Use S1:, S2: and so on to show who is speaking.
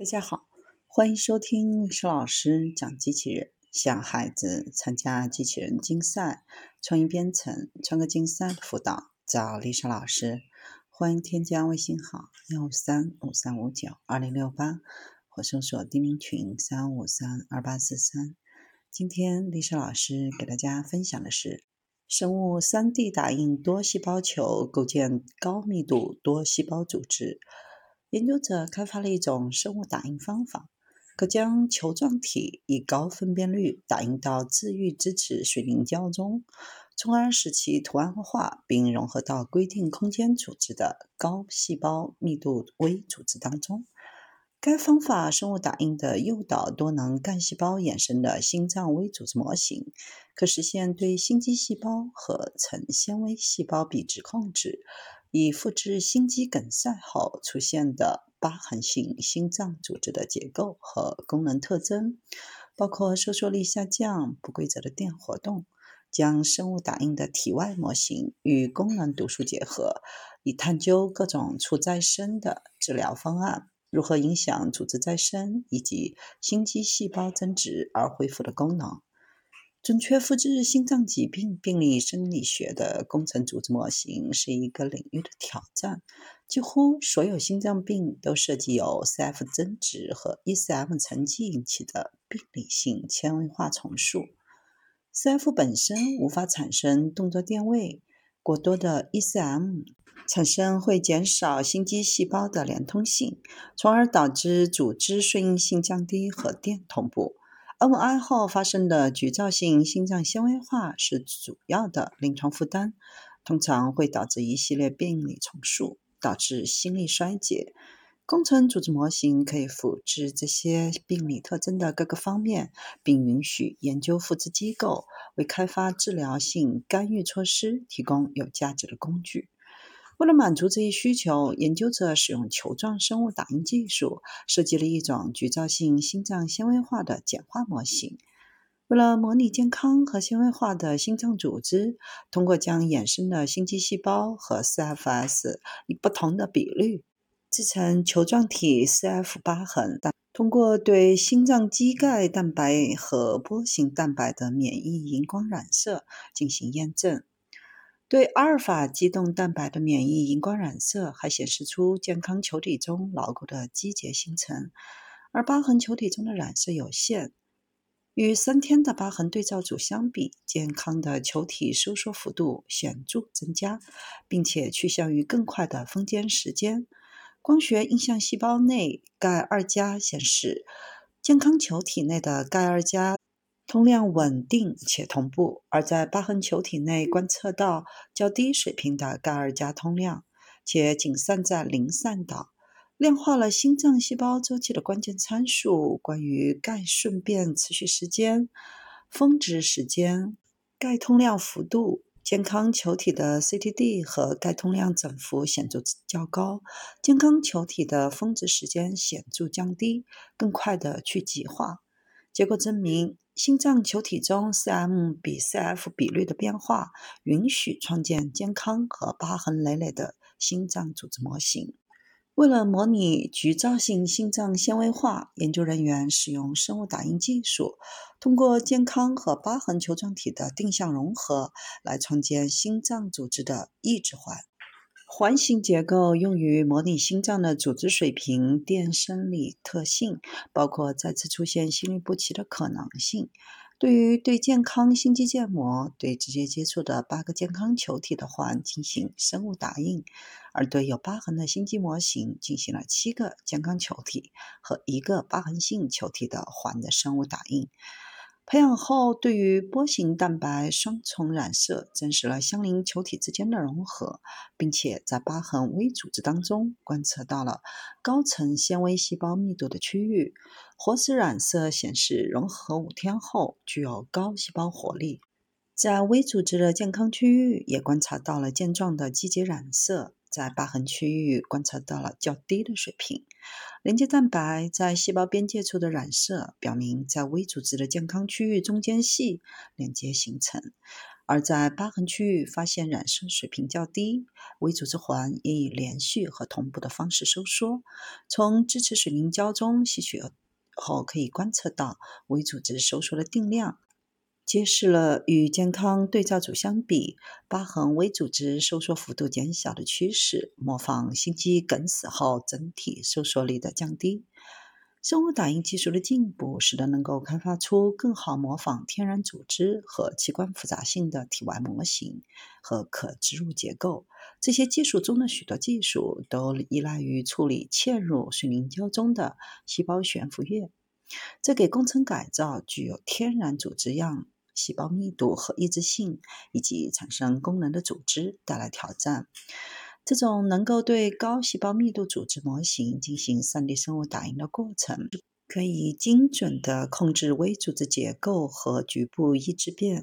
S1: 大家好，欢迎收听历史老师讲机器人，想孩子参加机器人竞赛、创意编程、创客竞赛的辅导，找丽莎老师。欢迎添加微信号幺五三五三五九二零六八，或搜索钉钉群三五三二八四三。今天丽莎老师给大家分享的是生物三 D 打印多细胞球，构建高密度多细胞组织。研究者开发了一种生物打印方法，可将球状体以高分辨率打印到自愈支持水凝胶中，从而使其图案化并融合到规定空间组织的高细胞密度微组织当中。该方法生物打印的诱导多能干细胞衍生的心脏微组织模型，可实现对心肌细胞和成纤维细胞比值控制。以复制心肌梗塞后出现的疤痕性心脏组织的结构和功能特征，包括收缩力下降、不规则的电活动，将生物打印的体外模型与功能读数结合，以探究各种促再生的治疗方案如何影响组织再生以及心肌细胞增殖而恢复的功能。准确复制心脏疾病病理生理学的工程组织模型是一个领域的挑战。几乎所有心脏病都涉及由 CF 增殖和 ECM 沉积引起的病理性纤维化重塑。CF 本身无法产生动作电位，过多的 ECM 产生会减少心肌细胞的连通性，从而导致组织顺应性降低和电同步。MI 后发生的局灶性心脏纤维化是主要的临床负担，通常会导致一系列病理重塑，导致心力衰竭。工程组织模型可以复制这些病理特征的各个方面，并允许研究复制机构为开发治疗性干预措施提供有价值的工具。为了满足这一需求，研究者使用球状生物打印技术，设计了一种局灶性心脏纤维化的简化模型。为了模拟健康和纤维化的心脏组织，通过将衍生的心肌细胞和 CFS 以不同的比率制成球状体 CF 疤痕，通过对心脏肌钙蛋白和波形蛋白的免疫荧光染色进行验证。对阿尔法激动蛋白的免疫荧光染色还显示出健康球体中牢固的肌结形成，而疤痕球体中的染色有限。与三天的疤痕对照组相比，健康的球体收缩幅度显著增加，并且趋向于更快的封间时间。光学印象细胞内钙二加显示，健康球体内的钙二加。通量稳定且同步，而在疤痕球体内观测到较低水平的钙二加通量，且仅散在零散岛，量化了心脏细胞周期的关键参数，关于钙顺变持续时间、峰值时间、钙通量幅度。健康球体的 CTD 和钙通量整幅显著较高，健康球体的峰值时间显著降低，更快的去极化。结果证明。心脏球体中 CM 比 CF 比率的变化，允许创建健康和疤痕累累的心脏组织模型。为了模拟局灶性心脏纤维化，研究人员使用生物打印技术，通过健康和疤痕球状体的定向融合，来创建心脏组织的抑制环。环形结构用于模拟心脏的组织水平电生理特性，包括再次出现心律不齐的可能性。对于对健康心肌建模对直接接触的八个健康球体的环进行生物打印，而对有疤痕的心肌模型进行了七个健康球体和一个疤痕性球体的环的生物打印。培养后，对于波形蛋白双重染色，证实了相邻球体之间的融合，并且在疤痕微组织当中观测到了高层纤维细胞密度的区域。活死染色显示，融合五天后具有高细胞活力。在微组织的健康区域，也观察到了健壮的肌节染色。在疤痕区域观测到了较低的水平。连接蛋白在细胞边界处的染色，表明在微组织的健康区域中间系连接形成；而在疤痕区域发现染色水平较低，微组织环也以连续和同步的方式收缩。从支持水凝胶中吸取后，可以观测到微组织收缩的定量。揭示了与健康对照组相比，疤痕微组织收缩幅度减小的趋势，模仿心肌梗死后整体收缩力的降低。生物打印技术的进步，使得能够开发出更好模仿天然组织和器官复杂性的体外模型和可植入结构。这些技术中的许多技术都依赖于处理嵌入水凝胶中的细胞悬浮液，这给工程改造具有天然组织样。细胞密度和抑制性，以及产生功能的组织带来挑战。这种能够对高细胞密度组织模型进行 3D 生物打印的过程，可以精准地控制微组织结构和局部抑制变。